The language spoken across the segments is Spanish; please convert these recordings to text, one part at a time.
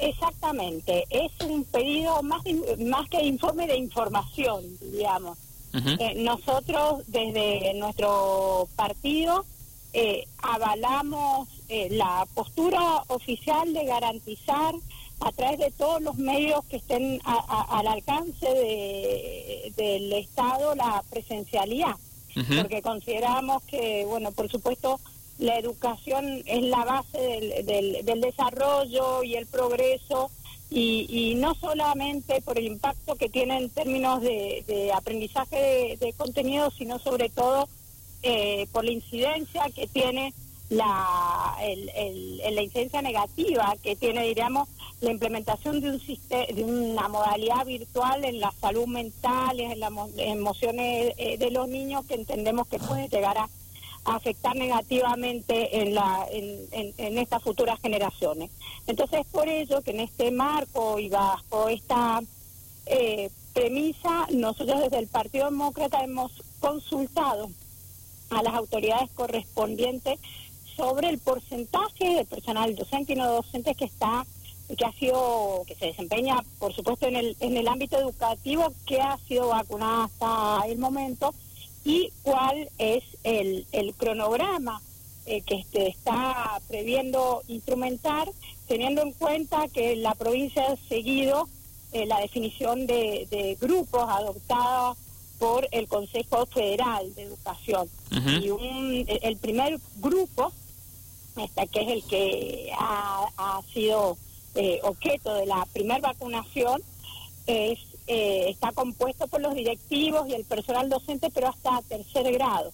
Exactamente, es un pedido más, más que informe de información, digamos. Eh, nosotros desde nuestro partido eh, avalamos eh, la postura oficial de garantizar a través de todos los medios que estén al alcance del Estado la presencialidad, porque consideramos que, bueno, por supuesto, la educación es la base del, del, desarrollo y el progreso y, no solamente por el impacto que tiene en términos de, aprendizaje de, contenido, sino sobre todo eh, por la incidencia que tiene la, la incidencia negativa que tiene, diríamos, la implementación de, un de una modalidad virtual en la salud mental, en las emociones eh, de los niños que entendemos que puede llegar a afectar negativamente en, la, en, estas futuras generaciones. Entonces, por ello que en este marco y bajo esta eh, premisa, nosotros desde el Partido Demócrata hemos consultado a las autoridades correspondientes sobre el porcentaje de personal docente y no docente que está que ha sido que se desempeña por supuesto en el en el ámbito educativo que ha sido vacunada hasta el momento y cuál es el, el cronograma eh, que este, está previendo instrumentar, teniendo en cuenta que la provincia ha seguido eh, la definición de, grupos adoptada por el Consejo Federal de Educación. Y un, el primer grupo, este, que es el que ha, ha sido eh, objeto de la primera vacunación, es eh, está compuesto por los directivos y el personal docente, pero hasta tercer grado.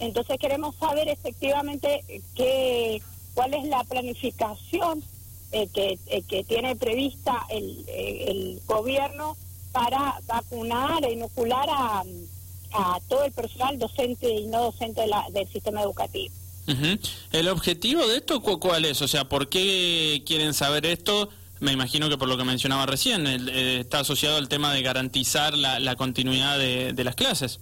Entonces queremos saber efectivamente qué, cuál es la planificación eh, que, eh, que, tiene prevista el, el, gobierno para vacunar e inocular a, a, todo el personal docente y no docente del sistema educativo. ¿El objetivo de esto cuál es? O sea, ¿por qué quieren saber esto? Me imagino que por lo que mencionaba recién, eh, está asociado al tema de garantizar la, continuidad de, las clases.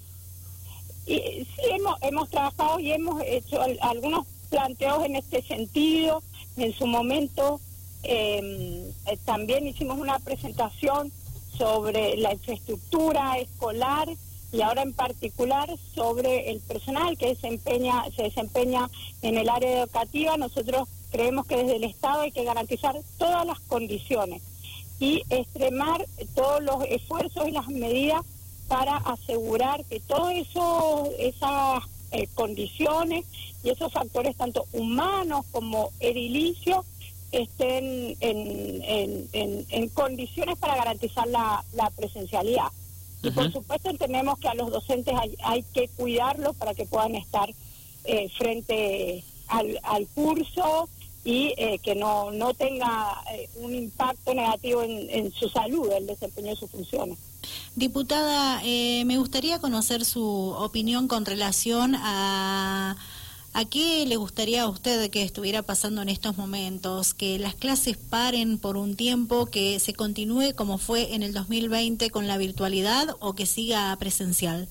Y, sí, hemos, hemos trabajado y hemos hecho algunos planteos en este sentido. En su momento em, eh, también hicimos una presentación sobre la infraestructura escolar y ahora en particular sobre el personal que desempeña, se desempeña en el área educativa. Nosotros creemos que desde el Estado hay que garantizar todas las condiciones y extremar todos los esfuerzos y las medidas para asegurar que todas esas eh, condiciones y esos factores, tanto humanos como edilicios, estén en, condiciones para garantizar la, presencialidad. Y por supuesto entendemos que a los docentes hay, que cuidarlos para que puedan estar eh, frente al, al curso y eh, que no, no tenga eh, un impacto negativo en, su salud, el desempeño de sus funciones. Diputada, eh, me gustaría conocer su opinión con relación a... ¿A qué le gustaría a usted que estuviera pasando en estos momentos? ¿Que las clases paren por un tiempo, que se continúe como fue en el 2020 con la virtualidad o que siga presencial?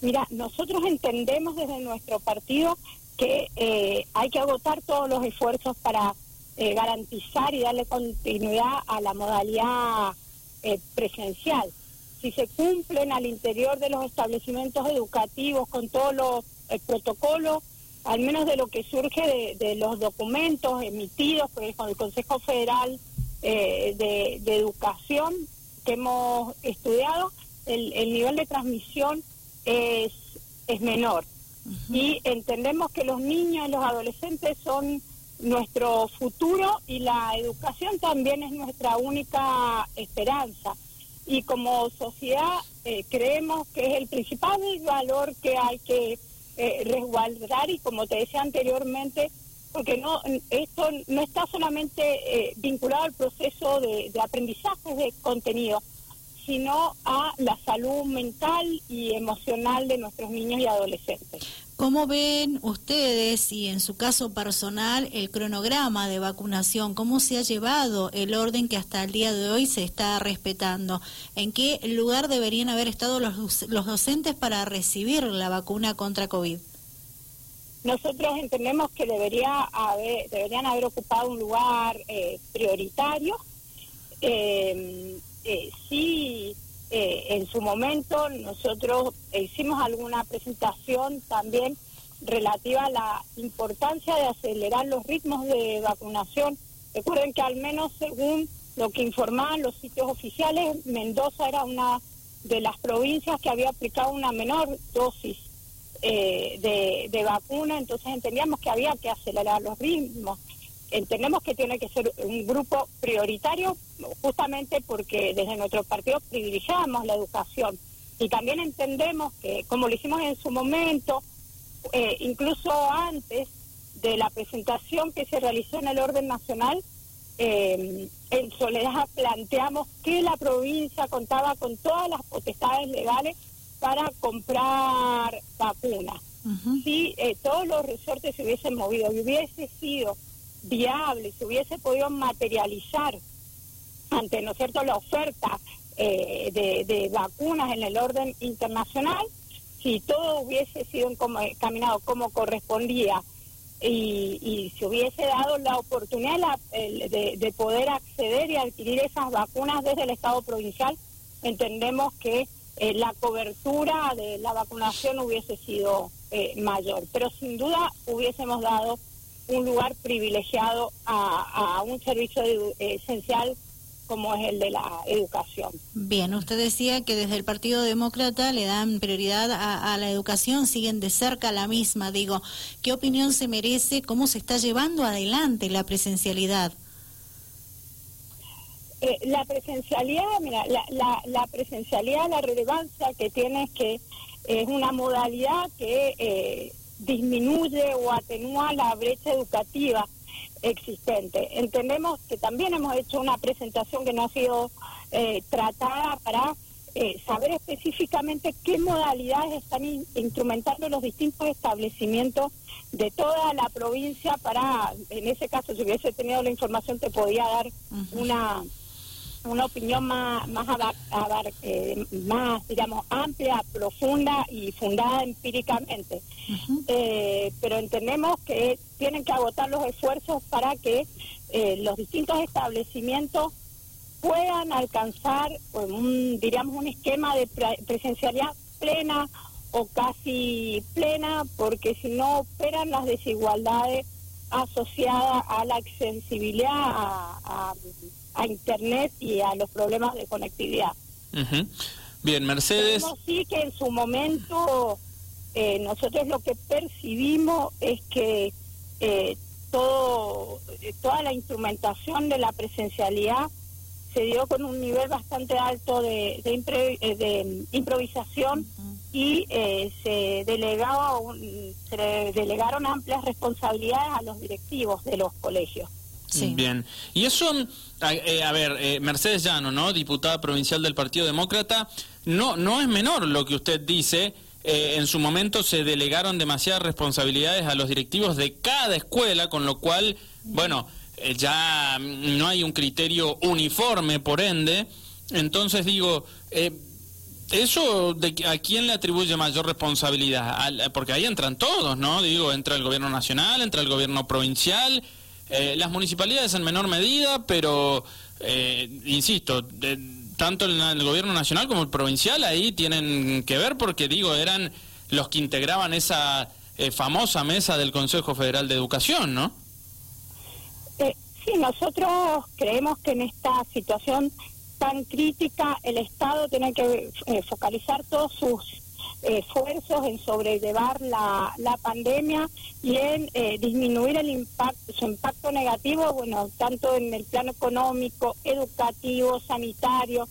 Mira, nosotros entendemos desde nuestro partido que eh, hay que agotar todos los esfuerzos para eh, garantizar y darle continuidad a la modalidad eh, presencial. Si se cumplen al interior de los establecimientos educativos con todos los protocolos, al menos de lo que surge de, los documentos emitidos por el, Consejo Federal de, Educación que hemos estudiado, el, el nivel de transmisión es, es menor y entendemos que los niños y los adolescentes son nuestro futuro y la educación también es nuestra única esperanza. Y como sociedad eh, creemos que es el principal valor que hay que eh, resguardar y como te decía anteriormente, porque no esto no está solamente eh, vinculado al proceso de, de aprendizaje de contenido, sino a la salud mental y emocional de nuestros niños y adolescentes. ¿Cómo ven ustedes y en su caso personal el cronograma de vacunación? ¿Cómo se ha llevado el orden que hasta el día de hoy se está respetando? ¿En qué lugar deberían haber estado los, los docentes para recibir la vacuna contra COVID? nosotros entendemos que debería haber, deberían haber ocupado un lugar eh, prioritario. Eh, eh, sí, en su momento nosotros hicimos alguna presentación también relativa a la importancia de acelerar los ritmos de vacunación. Recuerden que al menos según lo que informaban los sitios oficiales, Mendoza era una de las provincias que había aplicado una menor dosis eh, de, vacuna, entonces entendíamos que había que acelerar los ritmos. Entendemos que tiene que ser un grupo prioritario justamente porque desde nuestro partido privilegiamos la educación y también entendemos que, como lo hicimos en su momento, eh, incluso antes de la presentación que se realizó en el orden nacional, eh, en Soledad planteamos que la provincia contaba con todas las potestades legales para comprar vacunas. Si eh, todos los resortes se hubiesen movido y hubiese sido viable, se hubiese podido materializar ante, ¿no cierto?, la oferta eh, de, vacunas en el orden internacional, si todo hubiese sido caminado como correspondía y, y, se hubiese dado la oportunidad de, de poder acceder y adquirir esas vacunas desde el Estado provincial, entendemos que eh, la cobertura de la vacunación hubiese sido eh, mayor. Pero sin duda hubiésemos dado un lugar privilegiado a, un servicio esencial como es el de la educación. Bien, usted decía que desde el Partido Demócrata le dan prioridad a, la educación, siguen de cerca la misma. Digo, ¿qué opinión se merece? ¿Cómo se está llevando adelante la presencialidad? Eh, la presencialidad, mira, la, la, la, presencialidad, la relevancia que tiene es que es una modalidad que eh, disminuye o atenúa la brecha educativa existente. Entendemos que también hemos hecho una presentación que no ha sido eh, tratada para saber específicamente qué modalidades están instrumentando los distintos establecimientos de toda la provincia para, en ese caso, si hubiese tenido la información, te podía dar una una opinión más más, eh, más digamos amplia, profunda y fundada empíricamente. Eh, pero entendemos que tienen que agotar los esfuerzos para que eh, los distintos establecimientos puedan alcanzar pues, un, diríamos un esquema de presencialidad plena o casi plena, porque si no operan las desigualdades asociadas a la accesibilidad a a Internet y a los problemas de conectividad. Bien, Mercedes. sí que en su momento eh, nosotros lo que percibimos es que eh, todo eh, toda la instrumentación de la presencialidad se dio con un nivel bastante alto de, de, improvisación y se delegaba se delegaron amplias responsabilidades a los directivos de los colegios. Bien. Y eso, eh, a, ver, eh, Mercedes Llano, ¿no? Diputada provincial del Partido Demócrata, no, no es menor lo que usted dice. Eh, en su momento se delegaron demasiadas responsabilidades a los directivos de cada escuela, con lo cual, bueno, ya no hay un criterio uniforme, por ende. Entonces digo, ¿Eso de, a quién le atribuye mayor responsabilidad? porque ahí entran todos, ¿no? Digo, entra el gobierno nacional, entra el gobierno provincial, eh, las municipalidades en menor medida, pero, eh, insisto, tanto el, gobierno nacional como el provincial ahí tienen que ver porque, digo, eran los que integraban esa eh, famosa mesa del Consejo Federal de Educación, ¿no? sí, nosotros creemos que en esta situación tan crítica el Estado tiene que focalizar todos sus esfuerzos en sobrellevar la, la pandemia y en eh, disminuir el impacto, su impacto negativo, bueno, tanto en el plano económico, educativo, sanitario,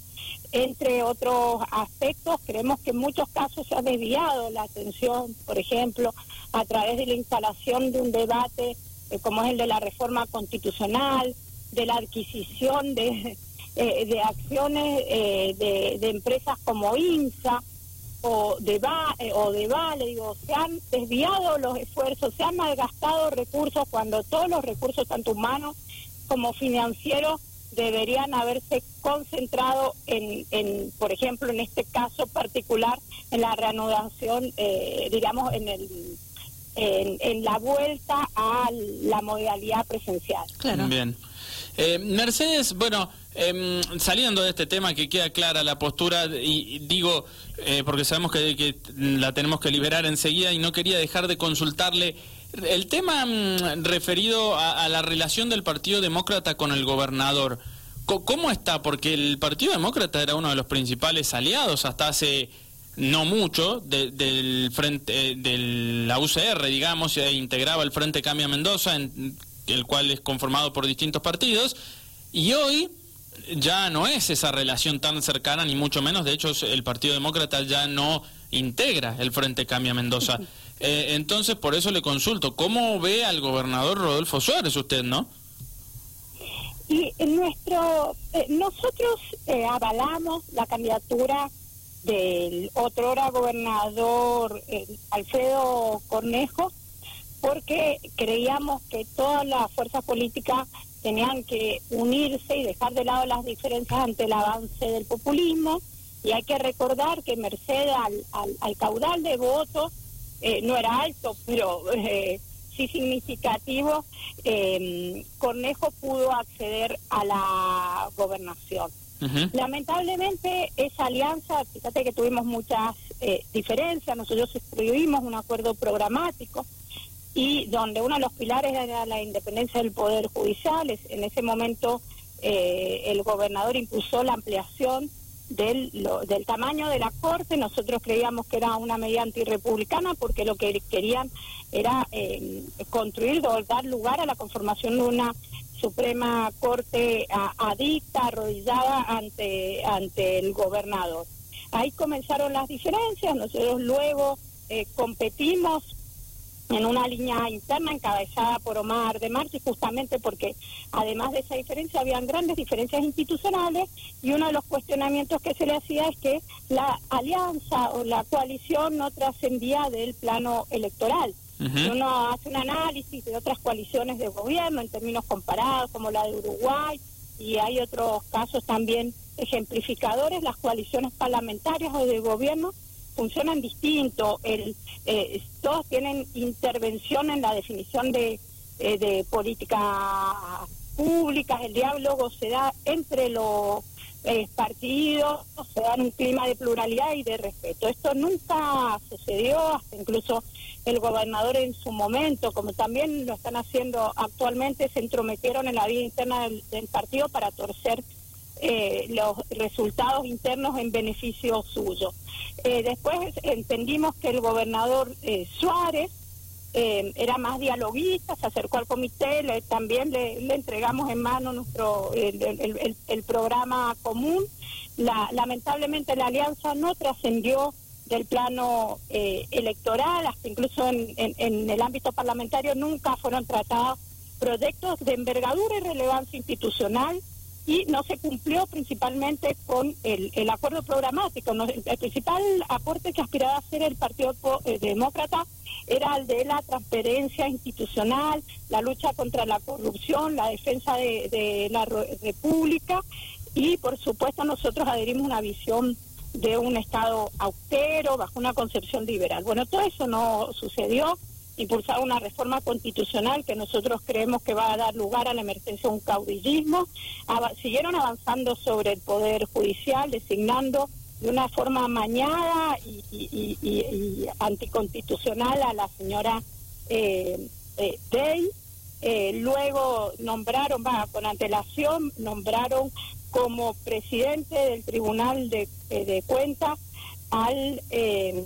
entre otros aspectos. Creemos que en muchos casos se ha desviado la atención, por ejemplo, a través de la instalación de un debate eh, como es el de la reforma constitucional, de la adquisición de, eh, de acciones de, de empresas como INSA, o de, va, eh, o de Vale, digo, se han desviado los esfuerzos, se han malgastado recursos cuando todos los recursos, tanto humanos como financieros, deberían haberse concentrado en, en por ejemplo, en este caso particular, en la reanudación, eh, digamos, en el en, la vuelta a la modalidad presencial. Claro. Bien. Eh, Mercedes, bueno, em, saliendo de este tema que queda clara la postura, y, digo, eh, porque sabemos que, la tenemos que liberar enseguida y no quería dejar de consultarle el tema mm, referido a, la relación del Partido Demócrata con el gobernador. ¿Cómo está? Porque el Partido Demócrata era uno de los principales aliados hasta hace no mucho del frente eh, de la UCR, digamos, e integraba el Frente Cambia Mendoza, en, el cual es conformado por distintos partidos, y hoy ya no es esa relación tan cercana, ni mucho menos, de hecho el Partido Demócrata ya no integra el Frente Cambia Mendoza. Eh, entonces, por eso le consulto, ¿cómo ve al gobernador Rodolfo Suárez usted, no? Y nuestro, eh, nosotros eh, avalamos la candidatura del otro gobernador Alfredo Cornejo porque creíamos que todas las fuerzas políticas tenían que unirse y dejar de lado las diferencias ante el avance del populismo. Y hay que recordar que merced al, al, caudal de votos eh, no era alto pero eh, sí significativo eh, Cornejo pudo acceder a la gobernación. Lamentablemente esa alianza, fíjate que tuvimos muchas eh, diferencias, nosotros escribimos un acuerdo programático y donde uno de los pilares era la independencia del Poder Judicial. En ese momento eh, el gobernador impulsó la ampliación del, del tamaño de la Corte. Nosotros creíamos que era una medida antirrepublicana porque lo que querían era eh, construir o dar lugar a la conformación de una Suprema Corte adicta, arrodillada ante, ante el gobernador. Ahí comenzaron las diferencias, nosotros luego eh, competimos en una línea interna encabezada por Omar de Marchi, justamente porque además de esa diferencia habían grandes diferencias institucionales y uno de los cuestionamientos que se le hacía es que la alianza o la coalición no trascendía del plano electoral. Uno hace un análisis de otras coaliciones de gobierno en términos comparados, como la de Uruguay, y hay otros casos también ejemplificadores, las coaliciones parlamentarias o de gobierno funcionan distinto, el, eh, todos tienen intervención en la definición de, eh, de políticas públicas, el diálogo se da entre los eh, partidos, se da en un clima de pluralidad y de respeto. Esto nunca sucedió, hasta incluso el gobernador en su momento, como también lo están haciendo actualmente, se entrometieron en la vida interna del, partido para torcer eh, los resultados internos en beneficio suyo. Eh, después entendimos que el gobernador eh, Suárez era más dialoguista, se acercó al comité, le, también le, entregamos en mano nuestro el, programa común. La, lamentablemente la alianza no trascendió del plano eh, electoral, hasta incluso en, en, el ámbito parlamentario nunca fueron tratados proyectos de envergadura y relevancia institucional y no se cumplió principalmente con el, el acuerdo programático. el, principal aporte que aspiraba a hacer el Partido eh, Demócrata era el de la transparencia institucional, la lucha contra la corrupción, la defensa de, de la República y, por supuesto, nosotros adherimos una visión de un Estado austero, bajo una concepción liberal. Bueno, todo eso no sucedió. Impulsar una reforma constitucional que nosotros creemos que va a dar lugar a la emergencia de un caudillismo. siguieron avanzando sobre el Poder Judicial, designando de una forma mañada y, anticonstitucional a la señora eh, eh Day. Eh, luego nombraron, va, con antelación, nombraron como presidente del Tribunal de, eh, de Cuentas al eh,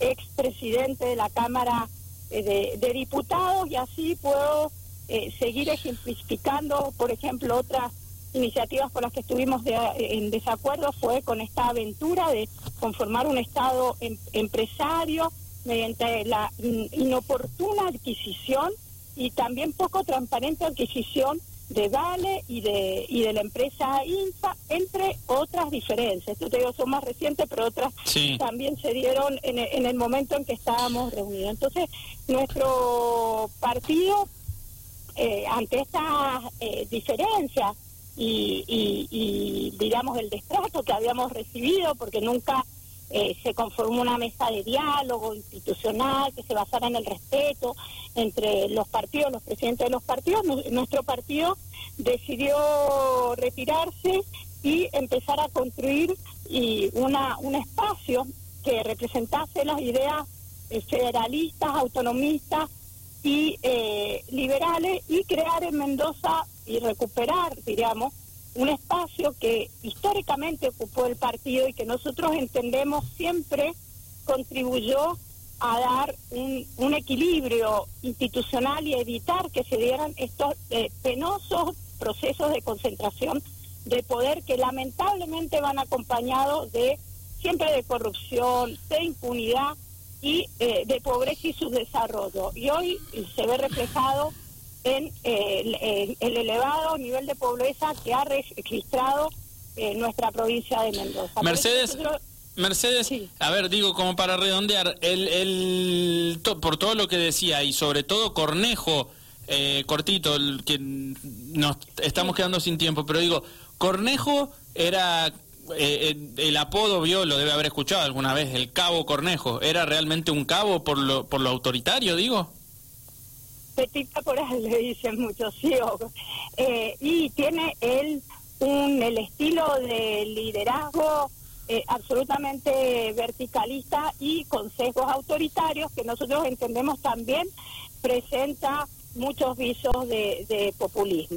expresidente de la Cámara eh, de, Diputados y así puedo eh, seguir ejemplificando, por ejemplo, otras iniciativas con las que estuvimos en desacuerdo fue con esta aventura de conformar un Estado em, empresario mediante la inoportuna adquisición y también poco transparente adquisición de Vale y de y de la empresa INFA, entre otras diferencias. Esto te digo, son más recientes, pero otras también se dieron en el, en el momento en que estábamos reunidos. Entonces, nuestro partido, eh, ante estas eh, diferencias y, y, digamos, el destrato que habíamos recibido, porque nunca eh, se conformó una mesa de diálogo institucional que se basara en el respeto entre los partidos, los presidentes de los partidos. Nuestro partido decidió retirarse y empezar a construir y una, un espacio que representase las ideas eh, federalistas, autonomistas y eh, liberales y crear en Mendoza y recuperar, diríamos, un espacio que históricamente ocupó el partido y que nosotros entendemos siempre contribuyó a dar un, equilibrio institucional y evitar que se dieran estos eh, penosos procesos de concentración de poder que lamentablemente van acompañados de siempre de corrupción, de impunidad y eh, de pobreza y subdesarrollo. Y hoy se ve reflejado en eh, el, elevado nivel de pobreza que ha registrado eh, nuestra provincia de Mendoza. Mercedes, Mercedes, a ver, digo, como para redondear, el, el por todo lo que decía y sobre todo Cornejo, eh, cortito, el, que nos estamos quedando sin tiempo, pero digo, Cornejo era el apodo vio, lo debe haber escuchado alguna vez, el cabo Cornejo, ¿era realmente un cabo por lo, por lo autoritario, digo? Petita Coral le dicen muchos sí, eh, y tiene él un, el estilo de liderazgo eh, absolutamente verticalista y con sesgos autoritarios que nosotros entendemos también presenta muchos visos de populismo.